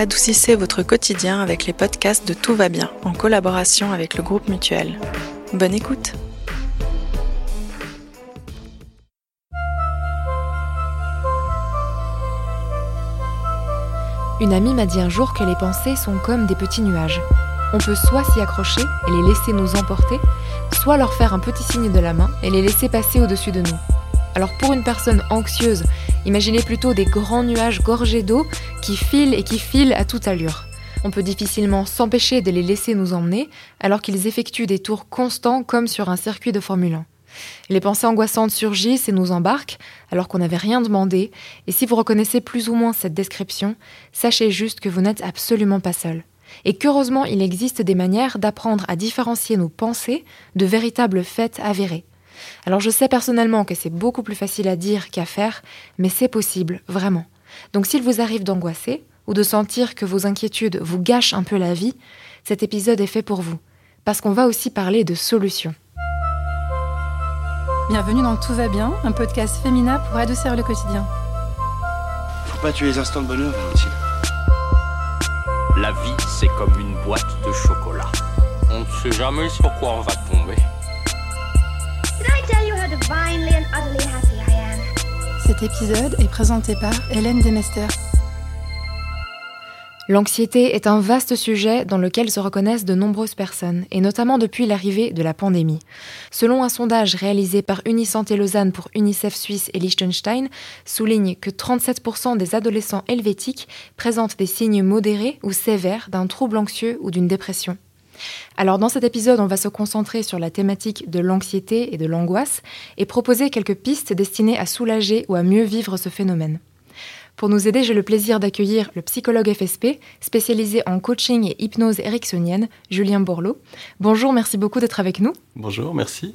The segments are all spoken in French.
adoucissez votre quotidien avec les podcasts de Tout va bien en collaboration avec le groupe Mutuel. Bonne écoute Une amie m'a dit un jour que les pensées sont comme des petits nuages. On peut soit s'y accrocher et les laisser nous emporter, soit leur faire un petit signe de la main et les laisser passer au-dessus de nous. Alors pour une personne anxieuse, imaginez plutôt des grands nuages gorgés d'eau qui filent et qui filent à toute allure. On peut difficilement s'empêcher de les laisser nous emmener alors qu'ils effectuent des tours constants comme sur un circuit de Formule 1. Les pensées angoissantes surgissent et nous embarquent alors qu'on n'avait rien demandé, et si vous reconnaissez plus ou moins cette description, sachez juste que vous n'êtes absolument pas seul. Et qu'heureusement il existe des manières d'apprendre à différencier nos pensées de véritables faits avérés. Alors je sais personnellement que c'est beaucoup plus facile à dire qu'à faire, mais c'est possible, vraiment. Donc s'il vous arrive d'angoisser, ou de sentir que vos inquiétudes vous gâchent un peu la vie, cet épisode est fait pour vous, parce qu'on va aussi parler de solutions. Bienvenue dans Tout va bien, un podcast féminin pour adoucir le quotidien. Faut pas tuer les instants de bonheur, Valentine. La vie, c'est comme une boîte de chocolat. On ne sait jamais sur quoi on va tomber. Cet épisode est présenté par Hélène Demester. L'anxiété est un vaste sujet dans lequel se reconnaissent de nombreuses personnes, et notamment depuis l'arrivée de la pandémie. Selon un sondage réalisé par Unisanté Lausanne pour UNICEF Suisse et Liechtenstein, souligne que 37% des adolescents helvétiques présentent des signes modérés ou sévères d'un trouble anxieux ou d'une dépression. Alors dans cet épisode, on va se concentrer sur la thématique de l'anxiété et de l'angoisse et proposer quelques pistes destinées à soulager ou à mieux vivre ce phénomène. Pour nous aider, j'ai le plaisir d'accueillir le psychologue FSP, spécialisé en coaching et hypnose ericksonienne, Julien Borloo. Bonjour, merci beaucoup d'être avec nous. Bonjour, merci.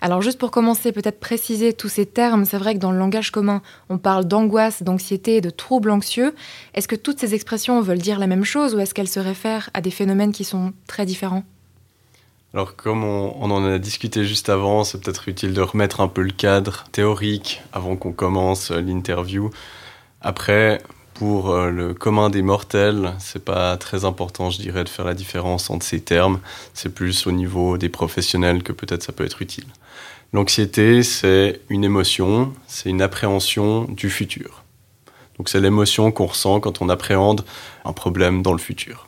Alors juste pour commencer, peut-être préciser tous ces termes, c'est vrai que dans le langage commun, on parle d'angoisse, d'anxiété, de troubles anxieux. Est-ce que toutes ces expressions veulent dire la même chose ou est-ce qu'elles se réfèrent à des phénomènes qui sont très différents? Alors comme on, en a discuté juste avant, c'est peut-être utile de remettre un peu le cadre théorique avant qu'on commence l'interview. Après, pour euh, le commun des mortels, c'est pas très important, je dirais, de faire la différence entre ces termes. C'est plus au niveau des professionnels que peut-être ça peut être utile. L'anxiété, c'est une émotion, c'est une appréhension du futur. Donc c'est l'émotion qu'on ressent quand on appréhende un problème dans le futur.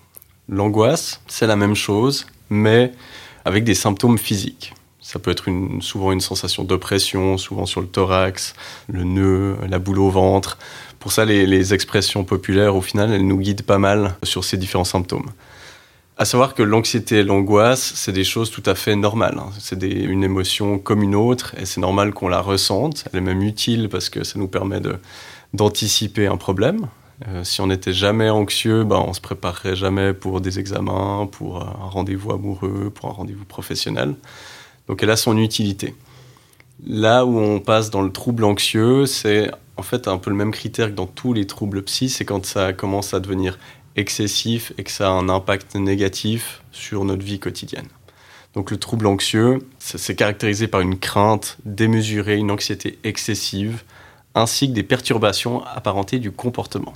L'angoisse, c'est la même chose, mais avec des symptômes physiques. Ça peut être souvent une sensation d'oppression, souvent sur le thorax, le nœud, la boule au ventre. Pour ça, les, expressions populaires, au final, elles nous guident pas mal sur ces différents symptômes. À savoir que l'anxiété et l'angoisse, c'est des choses tout à fait normales. Hein. C'est une émotion comme une autre et c'est normal qu'on la ressente. Elle est même utile parce que ça nous permet d'anticiper un problème. Euh, si on n'était jamais anxieux, ben, on se préparerait jamais pour des examens, pour un rendez-vous amoureux, pour un rendez-vous professionnel. Donc elle a son utilité. Là où on passe dans le trouble anxieux, c'est en fait un peu le même critère que dans tous les troubles psy, c'est quand ça commence à devenir excessif et que ça a un impact négatif sur notre vie quotidienne. Donc le trouble anxieux, c'est caractérisé par une crainte démesurée, une anxiété excessive, ainsi que des perturbations apparentées du comportement.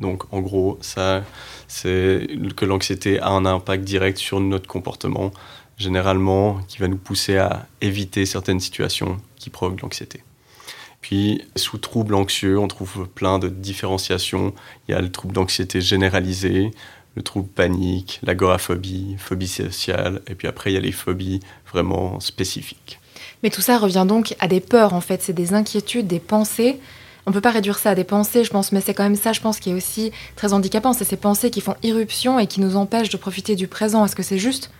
Donc en gros, ça, c'est que l'anxiété a un impact direct sur notre comportement, généralement, qui va nous pousser à éviter certaines situations qui provoquent l'anxiété. Puis, sous trouble anxieux, on trouve plein de différenciations. Il y a le trouble d'anxiété généralisé, le trouble panique, l'agoraphobie, phobie sociale, et puis après, il y a les phobies vraiment spécifiques. Mais tout ça revient donc à des peurs, en fait. C'est des inquiétudes, des pensées on peut pas réduire ça à des pensées, je pense, mais c'est quand même ça, je pense, qui est aussi très handicapant. C'est ces pensées qui font irruption et qui nous empêchent de profiter du présent. Est-ce que c'est juste?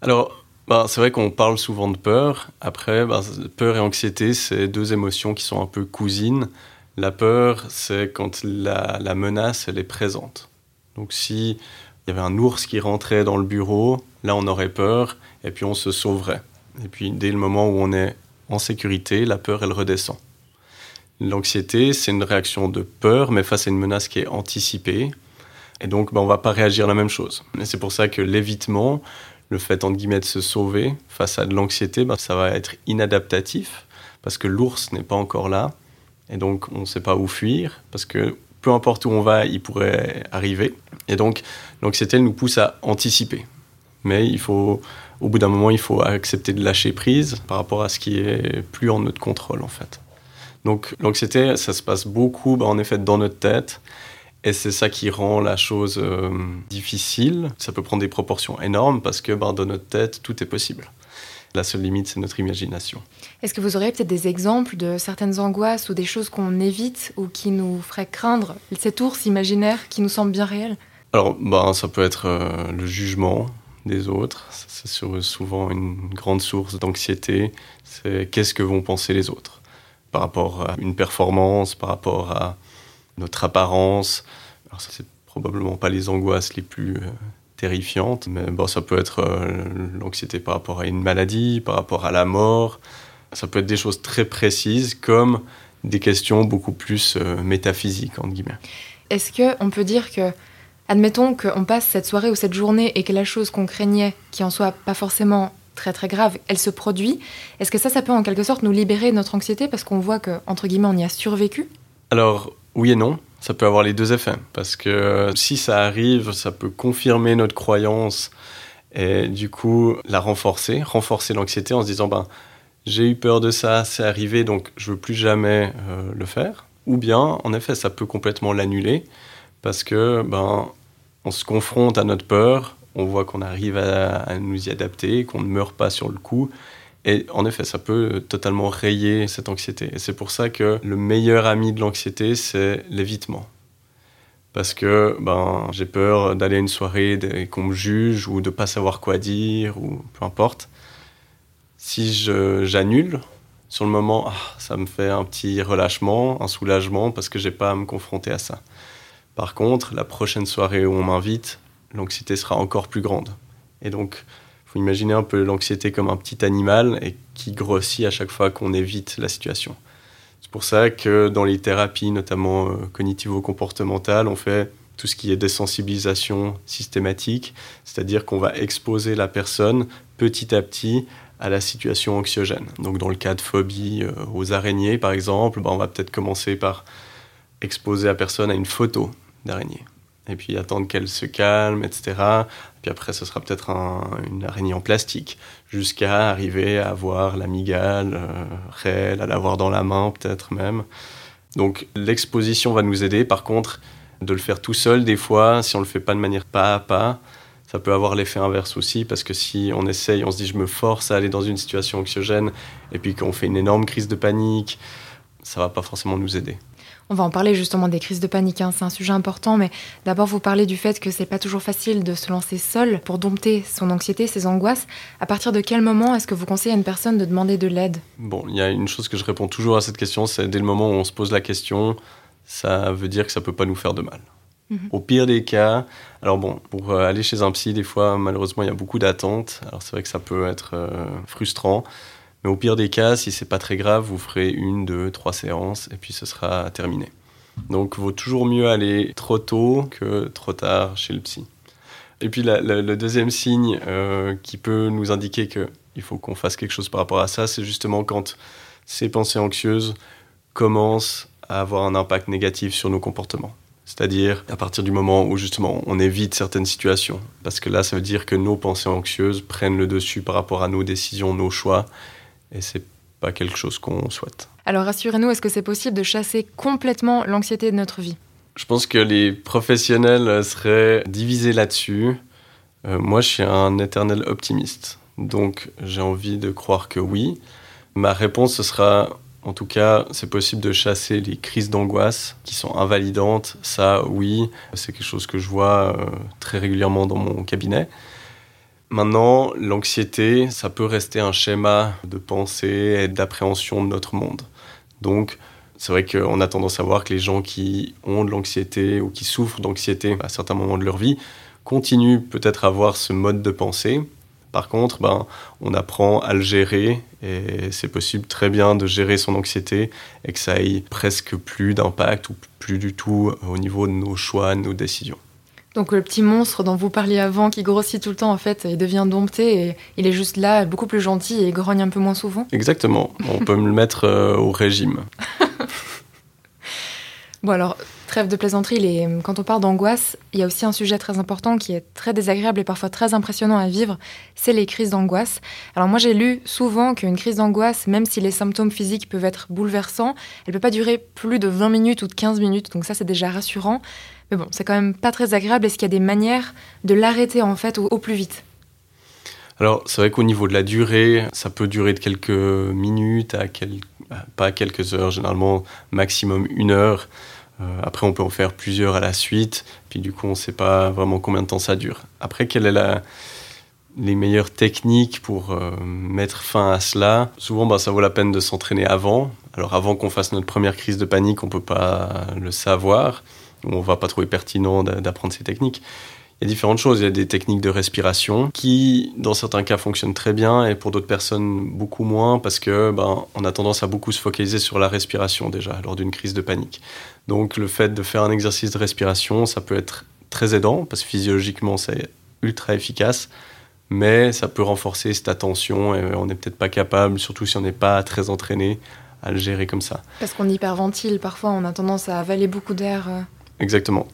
Alors, bah, c'est vrai qu'on parle souvent de peur. Après, bah, peur et anxiété, c'est deux émotions qui sont un peu cousines. La peur, c'est quand la, menace, elle est présente. Donc, si il y avait un ours qui rentrait dans le bureau, là, on aurait peur et puis on se sauverait. Et puis, dès le moment où on est en sécurité, la peur, elle redescend. L'anxiété, c'est une réaction de peur, mais face à une menace qui est anticipée. Et donc, ben, on ne va pas réagir la même chose. Et c'est pour ça que l'évitement, le fait, entre guillemets, de se sauver face à de l'anxiété, ben, ça va être inadaptatif, parce que l'ours n'est pas encore là. Et donc, on ne sait pas où fuir, parce que peu importe où on va, il pourrait arriver. Et donc, l'anxiété nous pousse à anticiper. Mais il faut, au bout d'un moment, il faut accepter de lâcher prise par rapport à ce qui est plus en notre contrôle, en fait. Donc, l'anxiété, ça se passe beaucoup, bah, en effet, dans notre tête. Et c'est ça qui rend la chose euh, difficile. Ça peut prendre des proportions énormes parce que bah, dans notre tête, tout est possible. La seule limite, c'est notre imagination. Est-ce que vous auriez peut-être des exemples de certaines angoisses ou des choses qu'on évite ou qui nous feraient craindre cet ours imaginaire qui nous semble bien réel? Alors, bah, ça peut être euh, le jugement des autres. C'est souvent une grande source d'anxiété. C'est qu'est-ce que vont penser les autres par rapport à une performance, par rapport à notre apparence. Alors, ça, c'est probablement pas les angoisses les plus euh, terrifiante, mais bon, ça peut être euh, l'anxiété par rapport à une maladie, par rapport à la mort. Ça peut être des choses très précises comme des questions beaucoup plus euh, métaphysiques, entre guillemets. Est-ce qu'on peut dire que, admettons qu'on passe cette soirée ou cette journée et que la chose qu'on craignait, qui en soit pas forcément très très grave, elle se produit, est-ce que ça, ça peut en quelque sorte nous libérer de notre anxiété parce qu'on voit que, entre guillemets, on y a survécu? Alors, oui et non ça peut avoir les deux effets. Parce que si ça arrive, ça peut confirmer notre croyance et du coup la renforcer, renforcer l'anxiété en se disant ben, j'ai eu peur de ça, c'est arrivé, donc je veux plus jamais euh, le faire. Ou bien, en effet, ça peut complètement l'annuler parce que ben, on se confronte à notre peur, on voit qu'on arrive à, à, nous y adapter, qu'on ne meurt pas sur le coup, et en effet, ça peut totalement rayer cette anxiété. Et c'est pour ça que le meilleur ami de l'anxiété, c'est l'évitement. Parce que ben, j'ai peur d'aller à une soirée et qu'on me juge ou de pas savoir quoi dire ou peu importe. Si j'annule, sur le moment, ah, ça me fait un petit relâchement, un soulagement parce que j'ai pas à me confronter à ça. Par contre, la prochaine soirée où on m'invite, l'anxiété sera encore plus grande. Et donc, faut imaginer un peu l'anxiété comme un petit animal qui grossit à chaque fois qu'on évite la situation. C'est pour ça que dans les thérapies, notamment euh, cognitivo-comportementales, on fait tout ce qui est désensibilisation systématique, c'est-à-dire qu'on va exposer la personne petit à petit à la situation anxiogène. Donc dans le cas de phobie euh, aux araignées, par exemple, ben, on va peut-être commencer par exposer la personne à une photo d'araignée et puis attendre qu'elle se calme, etc. Puis après, ce sera peut-être une araignée en plastique, jusqu'à arriver à avoir l'amygale euh, réelle, à l'avoir dans la main peut-être même. Donc l'exposition va nous aider. Par contre, de le faire tout seul, des fois, si on le fait pas de manière pas à pas, ça peut avoir l'effet inverse aussi, parce que si on essaye, on se dit je me force à aller dans une situation anxiogène, et puis qu'on fait une énorme crise de panique, ça va pas forcément nous aider. On va en parler justement des crises de panique, hein. c'est un sujet important, mais d'abord vous parlez du fait que c'est pas toujours facile de se lancer seul pour dompter son anxiété, ses angoisses. À partir de quel moment est-ce que vous conseillez à une personne de demander de l'aide? Bon, il y a une chose que je réponds toujours à cette question, c'est dès le moment où on se pose la question, ça veut dire que ça peut pas nous faire de mal. Mhm. Au pire des cas, alors bon, pour euh, aller chez un psy, des fois, malheureusement, il y a beaucoup d'attentes. Alors c'est vrai que ça peut être euh, frustrant. Mais au pire des cas, si c'est pas très grave, vous ferez une, deux, trois séances et puis ce sera terminé. Donc, vaut toujours mieux aller trop tôt que trop tard chez le psy. Et puis, le deuxième signe euh, qui peut nous indiquer qu'il faut qu'on fasse quelque chose par rapport à ça, c'est justement quand ces pensées anxieuses commencent à avoir un impact négatif sur nos comportements. C'est-à-dire à partir du moment où justement on évite certaines situations. Parce que là, ça veut dire que nos pensées anxieuses prennent le dessus par rapport à nos décisions, nos choix, et c'est pas quelque chose qu'on souhaite. Alors rassurez-nous, est-ce que c'est possible de chasser complètement l'anxiété de notre vie? Je pense que les professionnels seraient divisés là-dessus. Euh, moi, je suis un éternel optimiste, donc j'ai envie de croire que oui. Ma réponse ce sera, en tout cas, c'est possible de chasser les crises d'angoisse qui sont invalidantes. Ça, oui, c'est quelque chose que je vois euh, très régulièrement dans mon cabinet. Maintenant, l'anxiété, ça peut rester un schéma de pensée et d'appréhension de notre monde. Donc, c'est vrai qu'on a tendance à voir que les gens qui ont de l'anxiété ou qui souffrent d'anxiété à certains moments de leur vie continuent peut-être à avoir ce mode de pensée. Par contre, ben, on apprend à le gérer et c'est possible très bien de gérer son anxiété et que ça ait presque plus d'impact ou plus du tout au niveau de nos choix, de nos décisions. Donc le petit monstre dont vous parliez avant, qui grossit tout le temps, en fait, il devient dompté et il est juste là, beaucoup plus gentil et grogne un peu moins souvent. Exactement. On peut me le mettre euh, au régime. bon alors, Trêve de plaisanterie, les... quand on parle d'angoisse, il y a aussi un sujet très important qui est très désagréable et parfois très impressionnant à vivre, c'est les crises d'angoisse. Alors moi j'ai lu souvent qu'une crise d'angoisse, même si les symptômes physiques peuvent être bouleversants, elle ne peut pas durer plus de 20 minutes ou de 15 minutes, donc ça c'est déjà rassurant. Mais bon, c'est quand même pas très agréable. Est-ce qu'il y a des manières de l'arrêter en fait au, plus vite? Alors, c'est vrai qu'au niveau de la durée, ça peut durer de quelques minutes à pas quelques heures, généralement maximum une heure. Euh, après, on peut en faire plusieurs à la suite, puis du coup, on ne sait pas vraiment combien de temps ça dure. Après, quelle est la, les meilleures techniques pour euh, mettre fin à cela? Souvent, bah, ça vaut la peine de s'entraîner avant. Alors, avant qu'on fasse notre première crise de panique, on ne peut pas le savoir. On va pas trouver pertinent d'apprendre ces techniques. Il y a différentes choses. Il y a des techniques de respiration qui, dans certains cas, fonctionnent très bien et pour d'autres personnes, beaucoup moins parce que ben, on a tendance à beaucoup se focaliser sur la respiration déjà lors d'une crise de panique. Donc, le fait de faire un exercice de respiration, ça peut être très aidant parce que physiologiquement, c'est ultra efficace. Mais ça peut renforcer cette attention et on n'est peut-être pas capable, surtout si on n'est pas très entraîné, à le gérer comme ça. Parce qu'on hyperventile, parfois on a tendance à avaler beaucoup d'air. Exactement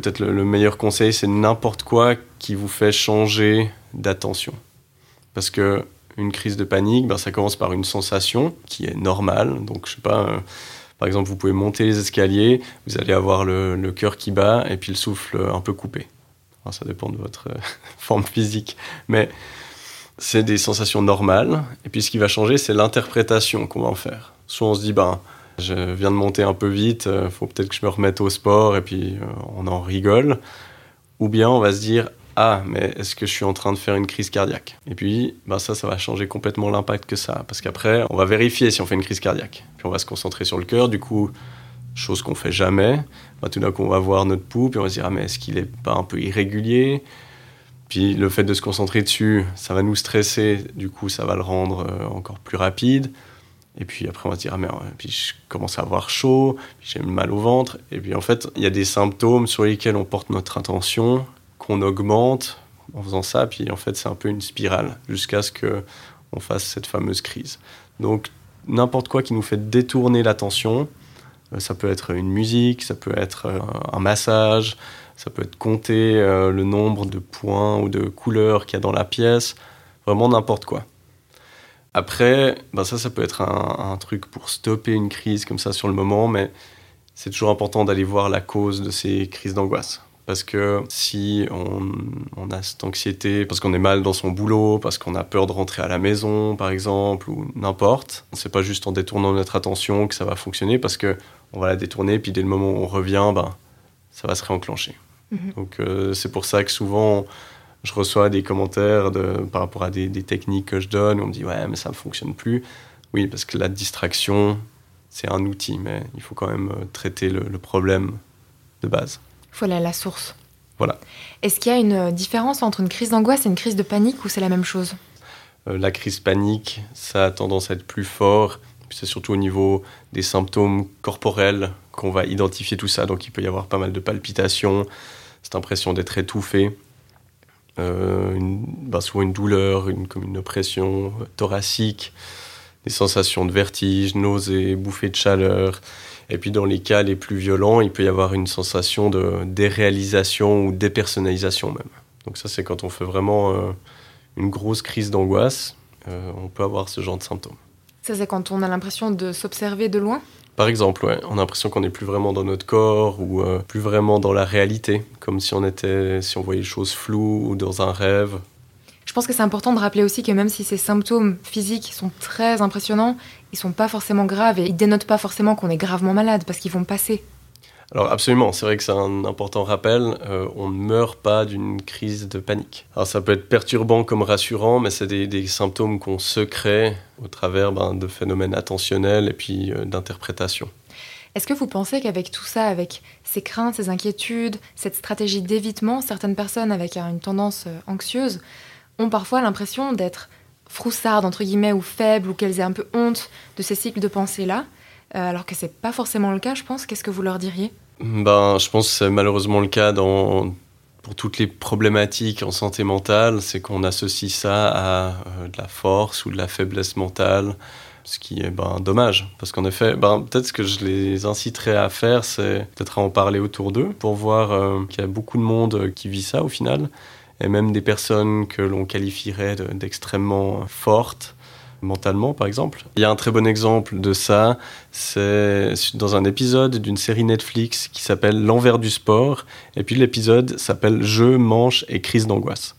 peut-être le, meilleur conseil, c'est n'importe quoi qui vous fait changer d'attention. Parce que une crise de panique, ben, ça commence par une sensation qui est normale. Donc, je sais pas, euh, par exemple, vous pouvez monter les escaliers, vous allez avoir le, cœur qui bat et puis le souffle un peu coupé. ça dépend de votre euh, forme physique. Mais c'est des sensations normales. Et puis, ce qui va changer, c'est l'interprétation qu'on va en faire. Soit on se dit, ben, je viens de monter un peu vite, il euh, faut peut-être que je me remette au sport et puis euh, on en rigole. Ou bien on va se dire ah mais est-ce que je suis en train de faire une crise cardiaque? Et puis ben ça ça va changer complètement l'impact que ça a parce qu'après on va vérifier si on fait une crise cardiaque. Puis on va se concentrer sur le cœur du coup chose qu'on fait jamais. Ben, tout d'un coup on va voir notre pouls puis on va se dire ah mais est-ce qu'il est pas un peu irrégulier? Puis le fait de se concentrer dessus, ça va nous stresser, du coup ça va le rendre euh, encore plus rapide. Et puis après, on va se dire, ah merde, puis je commence à avoir chaud, j'ai mal au ventre. Et puis en fait, il y a des symptômes sur lesquels on porte notre attention, qu'on augmente en faisant ça. Puis en fait, c'est un peu une spirale jusqu'à ce qu'on fasse cette fameuse crise. Donc, n'importe quoi qui nous fait détourner l'attention, euh, ça peut être une musique, ça peut être euh, un massage, ça peut être compter euh, le nombre de points ou de couleurs qu'il y a dans la pièce, vraiment n'importe quoi. Après, ben ça, ça peut être un, truc pour stopper une crise comme ça sur le moment, mais c'est toujours important d'aller voir la cause de ces crises d'angoisse. Parce que si on, a cette anxiété, parce qu'on est mal dans son boulot, parce qu'on a peur de rentrer à la maison, par exemple, ou n'importe, c'est pas juste en détournant notre attention que ça va fonctionner, parce que on va la détourner, puis dès le moment où on revient, ben, ça va se réenclencher. Mhm. Donc euh, c'est pour ça que souvent je reçois des commentaires de, par rapport à des, techniques que je donne. On me dit ouais, mais ça ne fonctionne plus. Oui, parce que la distraction, c'est un outil, mais il faut quand même euh, traiter le, problème de base. Il faut aller à la source. Voilà. Est-ce qu'il y a une euh, différence entre une crise d'angoisse et une crise de panique ou c'est la même chose? Euh, La crise panique, ça a tendance à être plus fort. C'est surtout au niveau des symptômes corporels qu'on va identifier tout ça. Donc il peut y avoir pas mal de palpitations, cette impression d'être étouffé. Euh, une, bah, souvent une douleur, une, comme une oppression thoracique, des sensations de vertige, nausées, bouffées de chaleur. Et puis dans les cas les plus violents, il peut y avoir une sensation de déréalisation ou dépersonnalisation même. Donc ça c'est quand on fait vraiment euh, une grosse crise d'angoisse, euh, on peut avoir ce genre de symptômes. Ça c'est quand on a l'impression de s'observer de loin? Par exemple, on a l'impression qu'on n'est plus vraiment dans notre corps ou euh, plus vraiment dans la réalité, comme si on était, si on voyait les choses floues ou dans un rêve. Je pense que c'est important de rappeler aussi que même si ces symptômes physiques sont très impressionnants, ils sont pas forcément graves et ils dénotent pas forcément qu'on est gravement malade parce qu'ils vont passer. Alors absolument, c'est vrai que c'est un important rappel, euh, on ne meurt pas d'une crise de panique. Alors ça peut être perturbant comme rassurant, mais c'est des, symptômes qu'on se crée au travers ben, de phénomènes attentionnels et puis euh, d'interprétation. Est-ce que vous pensez qu'avec tout ça, avec ces craintes, ces inquiétudes, cette stratégie d'évitement, certaines personnes avec une tendance euh, anxieuse ont parfois l'impression d'être froussardes, entre guillemets, ou faibles, ou qu'elles aient un peu honte de ces cycles de pensée-là, alors que c'est pas forcément le cas, je pense. Qu'est-ce que vous leur diriez? Ben, Je pense que c'est malheureusement le cas dans, pour toutes les problématiques en santé mentale, c'est qu'on associe ça à euh, de la force ou de la faiblesse mentale. Ce qui est ben, dommage, parce qu'en effet, ben, peut-être ce que je les inciterais à faire, c'est peut-être à en parler autour d'eux pour voir euh, qu'il y a beaucoup de monde qui vit ça au final, et même des personnes que l'on qualifierait d'extrêmement fortes mentalement, par exemple. Il y a un très bon exemple de ça, c'est dans un épisode d'une série Netflix qui s'appelle L'envers du sport, et puis l'épisode s'appelle Jeux, manches et crise d'angoisse.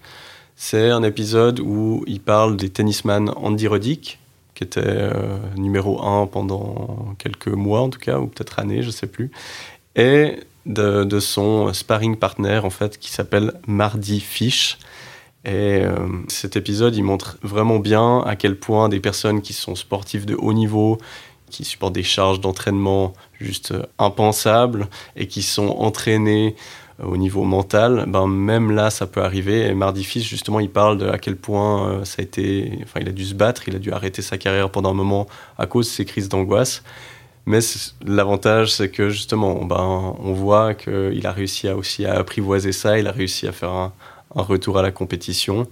C'est un épisode où il parle des tennisman Andy Roddick, qui était euh, numéro un pendant quelques mois en tout cas, ou peut-être années, je ne sais plus, et de, son sparring partner en fait qui s'appelle Mardy Fish. Et euh, cet épisode, il montre vraiment bien à quel point des personnes qui sont sportives de haut niveau, qui supportent des charges d'entraînement juste impensables et qui sont entraînées au niveau mental, ben même là, ça peut arriver. Et Mardi Fils, justement, il parle de à quel point euh, ça a été. Enfin, il a dû se battre, il a dû arrêter sa carrière pendant un moment à cause de ces crises d'angoisse. Mais l'avantage, c'est que justement, ben, on voit qu'il a réussi aussi à apprivoiser ça, il a réussi à faire un, un retour à la compétition.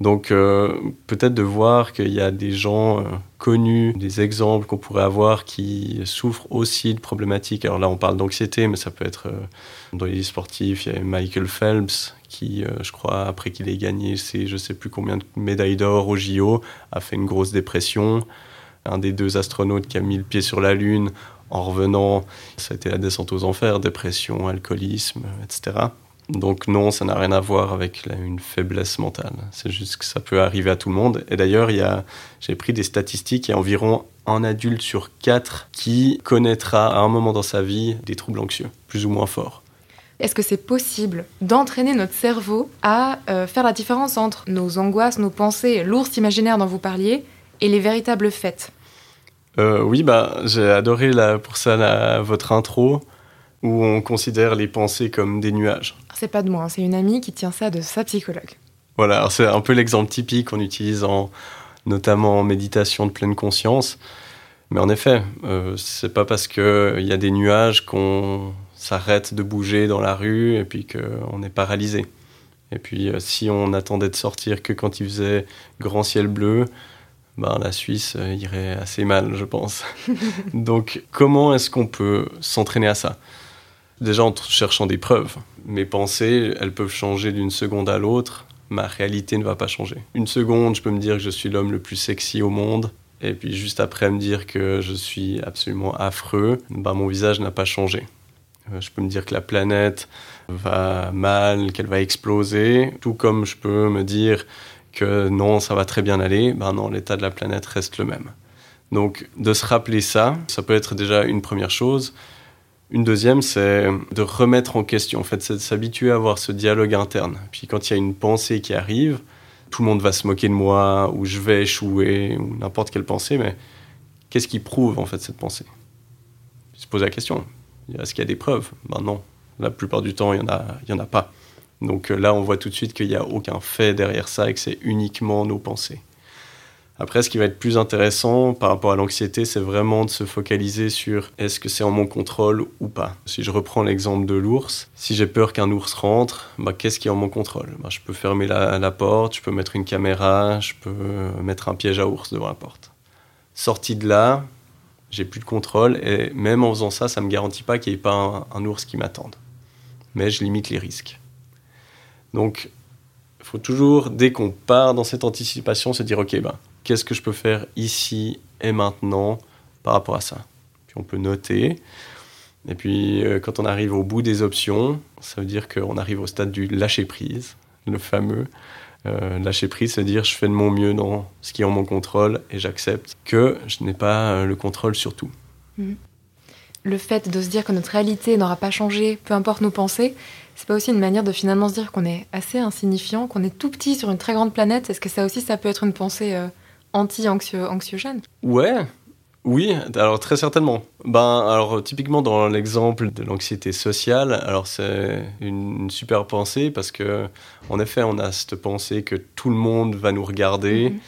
Donc euh, peut-être de voir qu'il y a des gens euh, connus, des exemples qu'on pourrait avoir qui souffrent aussi de problématiques. Alors là on parle d'anxiété, mais ça peut être euh, dans les sportifs. Il y a Michael Phelps qui, je crois, après qu'il ait gagné ses je sais plus combien de médailles d'or au JO, a fait une grosse dépression. Un des deux astronautes qui a mis le pied sur la Lune en revenant, ça a été la descente aux enfers, dépression, alcoolisme, etc. Donc non, ça n'a rien à voir avec une faiblesse mentale. C'est juste que ça peut arriver à tout le monde. Et d'ailleurs, j'ai pris des statistiques, il y a environ un adulte sur quatre qui connaîtra à un moment dans sa vie des troubles anxieux, plus ou moins forts. Est-ce que c'est possible d'entraîner notre cerveau à euh, faire la différence entre nos angoisses, nos pensées, l'ours imaginaire dont vous parliez, et les véritables faits euh, Oui, bah, j'ai adoré pour ça votre intro où on considère les pensées comme des nuages. C'est pas de moi, hein, c'est une amie qui tient ça de sa psychologue. Voilà, c'est un peu l'exemple typique qu'on utilise en, notamment en méditation de pleine conscience. Mais en effet, euh, c'est pas parce qu'il y a des nuages qu'on s'arrête de bouger dans la rue et puis qu'on est paralysé. Et puis euh, si on attendait de sortir que quand il faisait grand ciel bleu, ben, la Suisse euh, irait assez mal, je pense. Donc comment est-ce qu'on peut s'entraîner à ça? Déjà en cherchant des preuves. Mes pensées, elles peuvent changer d'une seconde à l'autre. Ma réalité ne va pas changer. Une seconde, je peux me dire que je suis l'homme le plus sexy au monde. Et puis juste après me dire que je suis absolument affreux, bah, mon visage n'a pas changé. Euh, je peux me dire que la planète va mal, qu'elle va exploser, tout comme je peux me dire que non, ça va très bien aller, ben non, l'état de la planète reste le même. Donc de se rappeler ça, ça peut être déjà une première chose. Une deuxième, c'est de remettre en question, en fait, c'est de s'habituer à avoir ce dialogue interne. Puis quand il y a une pensée qui arrive, tout le monde va se moquer de moi, ou je vais échouer, ou n'importe quelle pensée, mais qu'est-ce qui prouve en fait cette pensée? Se poser la question. Est-ce qu'il y a des preuves? Ben non. La plupart du temps, il n'y en, a, en a pas. Donc euh, là, on voit tout de suite qu'il n'y a aucun fait derrière ça et que c'est uniquement nos pensées. Après, ce qui va être plus intéressant par rapport à l'anxiété, c'est vraiment de se focaliser sur est-ce que c'est en mon contrôle ou pas. Si je reprends l'exemple de l'ours, si j'ai peur qu'un ours rentre, bah, qu'est-ce qui est en mon contrôle? Bah, Je peux fermer la, porte, je peux mettre une caméra, je peux mettre un piège à ours devant la porte. Sorti de là, j'ai plus de contrôle et même en faisant ça, ça ne me garantit pas qu'il n'y ait pas un, un ours qui m'attende. Mais je limite les risques. Donc, il faut toujours, dès qu'on part dans cette anticipation, se dire, ok, ben, qu'est-ce que je peux faire ici et maintenant par rapport à ça. Puis on peut noter. Et puis euh, quand on arrive au bout des options, ça veut dire qu'on arrive au stade du lâcher prise, le fameux. Euh, lâcher prise, c'est dire je fais de mon mieux dans ce qui est en mon contrôle et j'accepte que je n'ai pas euh, le contrôle sur tout. Mmh. Le fait de se dire que notre réalité n'aura pas changé, peu importe nos pensées, c'est pas aussi une manière de finalement se dire qu'on est assez insignifiant, qu'on est tout petit sur une très grande planète Est-ce que ça aussi, ça peut être une pensée anti-anxiogène Ouais, oui, alors très certainement. Ben, alors typiquement dans l'exemple de l'anxiété sociale, alors c'est une super pensée parce que en effet, on a cette pensée que tout le monde va nous regarder, mhm.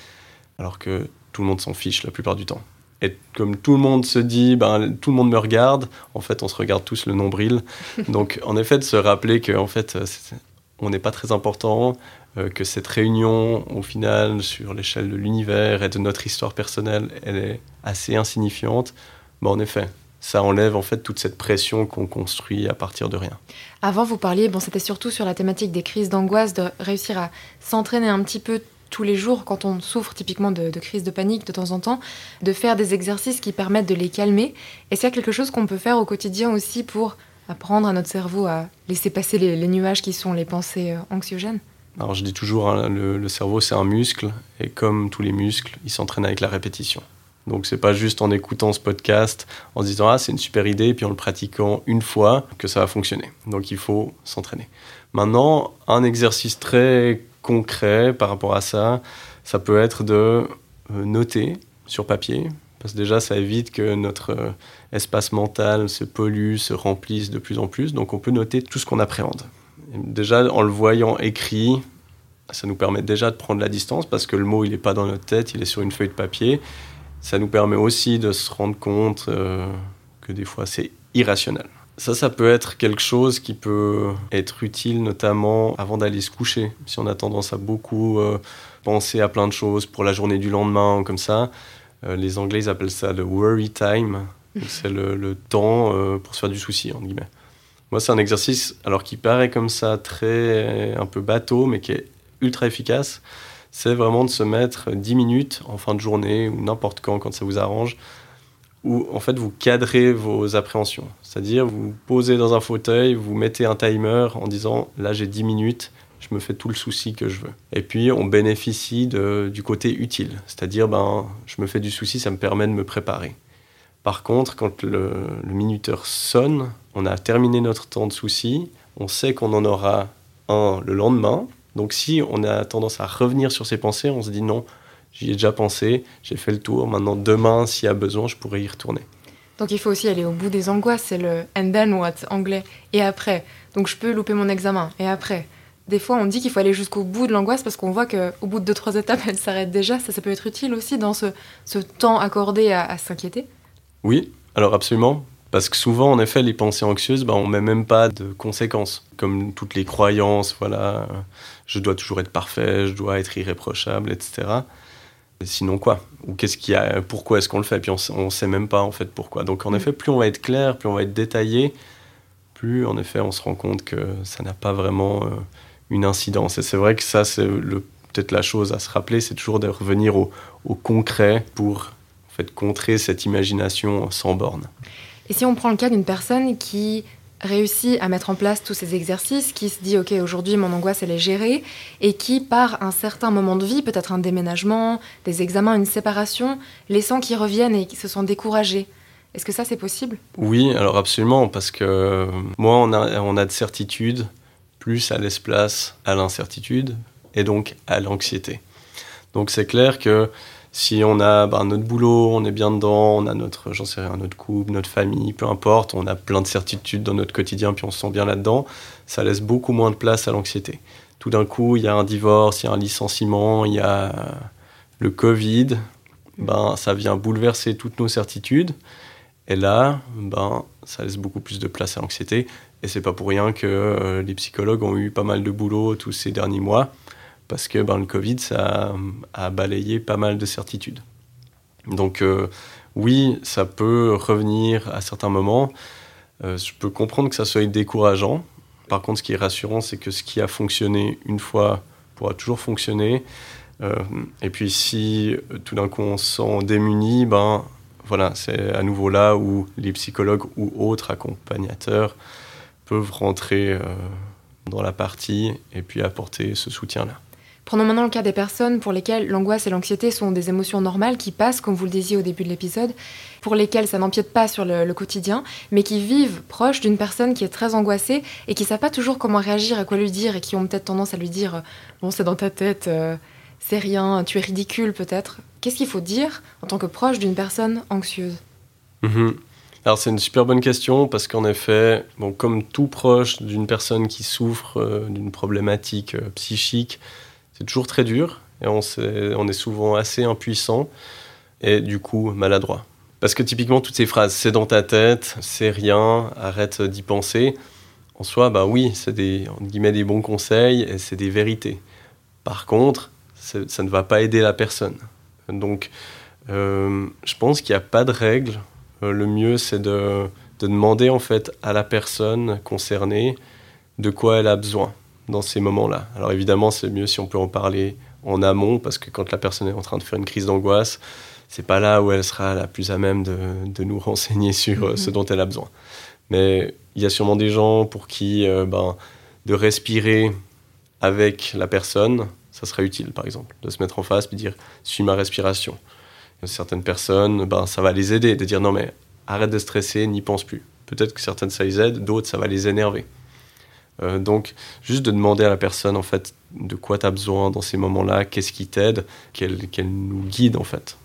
alors que tout le monde s'en fiche la plupart du temps. Et comme tout le monde se dit, ben, tout le monde me regarde, en fait, on se regarde tous le nombril. Donc, en effet, de se rappeler qu'en fait, on n'est pas très important, que cette réunion, au final, sur l'échelle de l'univers et de notre histoire personnelle, elle est assez insignifiante, bah, en effet, ça enlève en fait toute cette pression qu'on construit à partir de rien. Avant, vous parliez, bon, c'était surtout sur la thématique des crises d'angoisse, de réussir à s'entraîner un petit peu tous les jours quand on souffre typiquement de, crises de panique de temps en temps, de faire des exercices qui permettent de les calmer. Et c'est quelque chose qu'on peut faire au quotidien aussi pour apprendre à notre cerveau à laisser passer les, nuages qui sont les pensées euh, anxiogènes? Alors je dis toujours, hein, le, cerveau c'est un muscle, et comme tous les muscles, il s'entraîne avec la répétition. Donc c'est pas juste en écoutant ce podcast, en se disant ah c'est une super idée, et puis en le pratiquant une fois que ça va fonctionner. Donc il faut s'entraîner. Maintenant, un exercice très concret par rapport à ça, ça peut être de euh, noter sur papier, parce que déjà ça évite que notre euh, espace mental se pollue, se remplisse de plus en plus. Donc on peut noter tout ce qu'on appréhende. Déjà en le voyant écrit, ça nous permet déjà de prendre la distance parce que le mot il n'est pas dans notre tête, il est sur une feuille de papier ça nous permet aussi de se rendre compte euh, que des fois c'est irrationnel. Ça, ça peut être quelque chose qui peut être utile notamment avant d'aller se coucher. Si on a tendance à beaucoup euh, penser à plein de choses pour la journée du lendemain comme ça, euh, les Anglais ils appellent ça le worry time. C'est le, temps pour se faire du souci, entre guillemets. Moi, c'est un exercice, alors qui paraît comme ça très un peu bateau, mais qui est ultra efficace c'est vraiment de se mettre 10 minutes en fin de journée ou n'importe quand, quand ça vous arrange, où en fait vous cadrez vos appréhensions. C'est-à-dire vous posez dans un fauteuil, vous mettez un timer en disant là j'ai 10 minutes, je me fais tout le souci que je veux. Et puis on bénéficie du côté utile, c'est-à-dire ben je me fais du souci, ça me permet de me préparer. Par contre, quand le, minuteur sonne, on a terminé notre temps de souci, on sait qu'on en aura un le lendemain, donc si on a tendance à revenir sur ses pensées, on se dit non, j'y ai déjà pensé, j'ai fait le tour, maintenant demain, s'il y a besoin, je pourrais y retourner. Donc il faut aussi aller au bout des angoisses, c'est le and then what anglais. Et après, donc je peux louper mon examen. Et après, des fois on dit qu'il faut aller jusqu'au bout de l'angoisse parce qu'on voit qu'au bout de deux trois étapes, elle s'arrête déjà. Ça, ça peut être utile aussi dans ce, temps accordé à s'inquiéter. Oui, alors absolument. Parce que souvent, en effet, les pensées anxieuses, ben, on met même pas de conséquences. Comme toutes les croyances, voilà, je dois toujours être parfait, je dois être irréprochable, etc. sinon quoi? Ou qu'est-ce qu'il y a Pourquoi est-ce qu'on le fait? Puis on, ne sait même pas en fait pourquoi. Donc en mm. effet, plus on va être clair, plus on va être détaillé, plus en effet on se rend compte que ça n'a pas vraiment euh, une incidence. Et c'est vrai que ça, c'est peut-être la chose à se rappeler, c'est toujours de revenir au, au concret pour fait, contrer cette imagination sans borne. Et si on prend le cas d'une personne qui réussit à mettre en place tous ces exercices, qui se dit ok aujourd'hui mon angoisse elle est gérée et qui par un certain moment de vie, peut-être un déménagement, des examens, une séparation, les sent qui reviennent et qui se sont découragés. Est-ce que ça c'est possible? Oui, alors absolument, parce que moins on a, on a de certitude, plus ça laisse place à l'incertitude et donc à l'anxiété. Donc c'est clair que si on a bah, notre boulot, on est bien dedans, on a notre, j'en sais rien, notre couple, notre famille, peu importe, on a plein de certitudes dans notre quotidien, puis on se sent bien là-dedans, ça laisse beaucoup moins de place à l'anxiété. Tout d'un coup, il y a un divorce, il y a un licenciement, il y a le Covid, ben, ça vient bouleverser toutes nos certitudes. Et là, ben, ça laisse beaucoup plus de place à l'anxiété. Et c'est pas pour rien que euh, les psychologues ont eu pas mal de boulot tous ces derniers mois parce que ben, le Covid, ça a, balayé pas mal de certitudes. Donc euh, oui, ça peut revenir à certains moments. Euh, je peux comprendre que ça soit décourageant. Par contre, ce qui est rassurant, c'est que ce qui a fonctionné une fois pourra toujours fonctionner. Euh, et puis si tout d'un coup on se sent démuni, ben voilà, c'est à nouveau là où les psychologues ou autres accompagnateurs peuvent rentrer dans la partie et puis apporter ce soutien-là. Prenons maintenant le cas des personnes pour lesquelles l'angoisse et l'anxiété sont des émotions normales qui passent, comme vous le disiez au début de l'épisode, pour lesquelles ça n'empiète pas sur le, quotidien, mais qui vivent proches d'une personne qui est très angoissée et qui ne savent pas toujours comment réagir, à quoi lui dire, et qui ont peut-être tendance à lui dire euh, Bon, c'est dans ta tête, euh, c'est rien, tu es ridicule peut-être. Qu'est-ce qu'il faut dire en tant que proche d'une personne anxieuse? Mhm. Alors c'est une super bonne question parce qu'en effet, bon, comme tout proche d'une personne qui souffre euh, d'une problématique psychique, c'est toujours très dur et on, est, souvent assez impuissant et du coup maladroit. Parce que typiquement, toutes ces phrases, c'est dans ta tête, c'est rien, arrête d'y penser, en soi, bah oui, c'est des, des bons conseils et c'est des vérités. Par contre, ça ne va pas aider la personne. Donc, euh, je pense qu'il n'y a pas de règle. Euh, le mieux, c'est de, de, demander en fait à la personne concernée de quoi elle a besoin dans ces moments-là. Alors évidemment, c'est mieux si on peut en parler en amont, parce que quand la personne est en train de faire une crise d'angoisse, c'est pas là où elle sera la plus à même de, de nous renseigner sur euh, ce mhm. dont elle a besoin. Mais il y a sûrement des gens pour qui ben, de respirer avec la personne, ça serait utile, par exemple, de se mettre en face et dire suis ma respiration. certaines personnes, ben, ça va les aider, de dire non mais arrête de stresser, n'y pense plus. Peut-être que certaines ça les aide, d'autres ça va les énerver. Euh, donc juste de demander à la personne en fait de quoi tu as besoin dans ces moments-là, qu'est-ce qui t'aide, qu'elle nous guide en fait.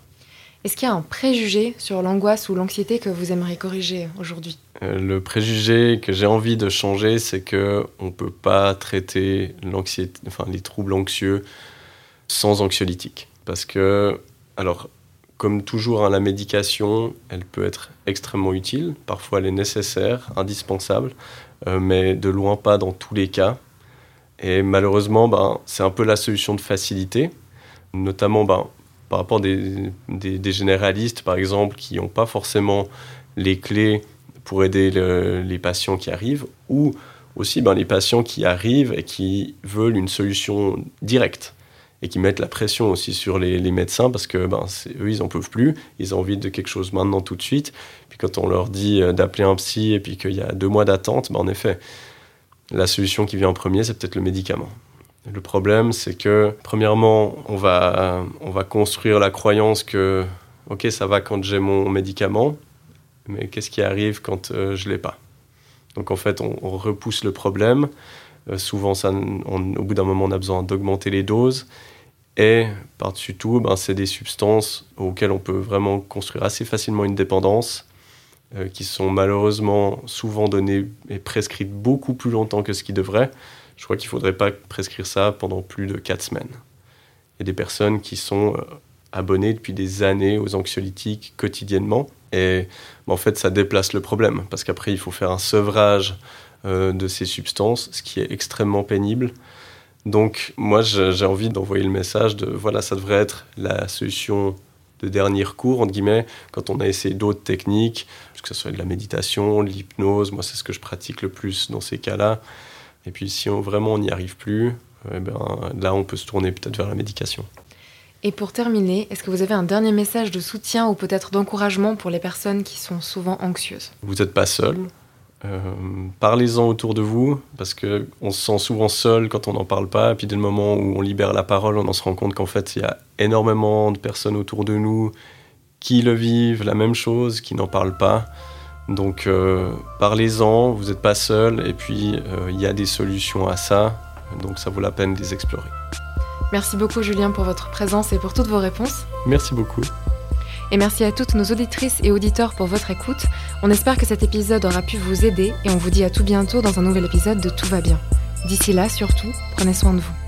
Est-ce qu'il y a un préjugé sur l'angoisse ou l'anxiété que vous aimeriez corriger aujourd'hui? Euh, Le préjugé que j'ai envie de changer, c'est que on peut pas traiter l'anxiété, enfin les troubles anxieux sans anxiolytique, parce que alors comme toujours, hein, la médication, elle peut être extrêmement utile. Parfois, elle est nécessaire, indispensable, mais de loin pas dans tous les cas. Et malheureusement, ben, c'est un peu la solution de facilité, notamment ben, par rapport des, des, généralistes, par exemple, qui n'ont pas forcément les clés pour aider les patients qui arrivent, ou aussi ben, les patients qui arrivent et qui veulent une solution directe et qui mettent la pression aussi sur les, les médecins parce que ben, eux, ils n'en peuvent plus, ils ont envie de quelque chose maintenant tout de suite. Quand on leur dit euh, d'appeler un psy et puis qu'il y a deux mois d'attente, ben, en effet, la solution qui vient en premier, c'est peut-être le médicament. Le problème, c'est que, premièrement, on va, on va construire la croyance que, ok, ça va quand j'ai mon médicament, mais qu'est-ce qui arrive quand euh, je ne l'ai pas? Donc, en fait, on, repousse le problème. Euh, souvent, ça, au bout d'un moment, on a besoin d'augmenter les doses. Et par-dessus tout, ben, c'est des substances auxquelles on peut vraiment construire assez facilement une dépendance, euh, qui sont malheureusement souvent données et prescrites beaucoup plus longtemps que ce qui devrait je crois qu'il ne faudrait pas prescrire ça pendant plus de 4 semaines. Il y a des personnes qui sont euh, abonnées depuis des années aux anxiolytiques quotidiennement. Et en fait, ça déplace le problème, parce qu'après, il faut faire un sevrage euh, de ces substances, ce qui est extrêmement pénible. Donc, moi, j'ai envie d'envoyer le message de voilà, ça devrait être la solution de dernier recours, entre guillemets, quand on a essayé d'autres techniques, que ce soit de la méditation, l'hypnose, moi, c'est ce que je pratique le plus dans ces cas-là. Et puis si on, vraiment on n'y arrive plus, eh ben, là on peut se tourner peut-être vers la médication. Et pour terminer, est-ce que vous avez un dernier message de soutien ou peut-être d'encouragement pour les personnes qui sont souvent anxieuses? Vous n'êtes pas seul. Euh, parlez-en autour de vous, parce qu'on se sent souvent seul quand on n'en parle pas. Et puis dès le moment où on libère la parole, on en se rend compte qu'en fait, il y a énormément de personnes autour de nous qui le vivent, la même chose, qui n'en parlent pas. Donc euh, parlez-en, vous n'êtes pas seul, et puis euh, il y a des solutions à ça, donc ça vaut la peine de les explorer. Merci beaucoup Julien pour votre présence et pour toutes vos réponses. Merci beaucoup. Et merci à toutes nos auditrices et auditeurs pour votre écoute. On espère que cet épisode aura pu vous aider et on vous dit à tout bientôt dans un nouvel épisode de Tout va bien. D'ici là, surtout, prenez soin de vous.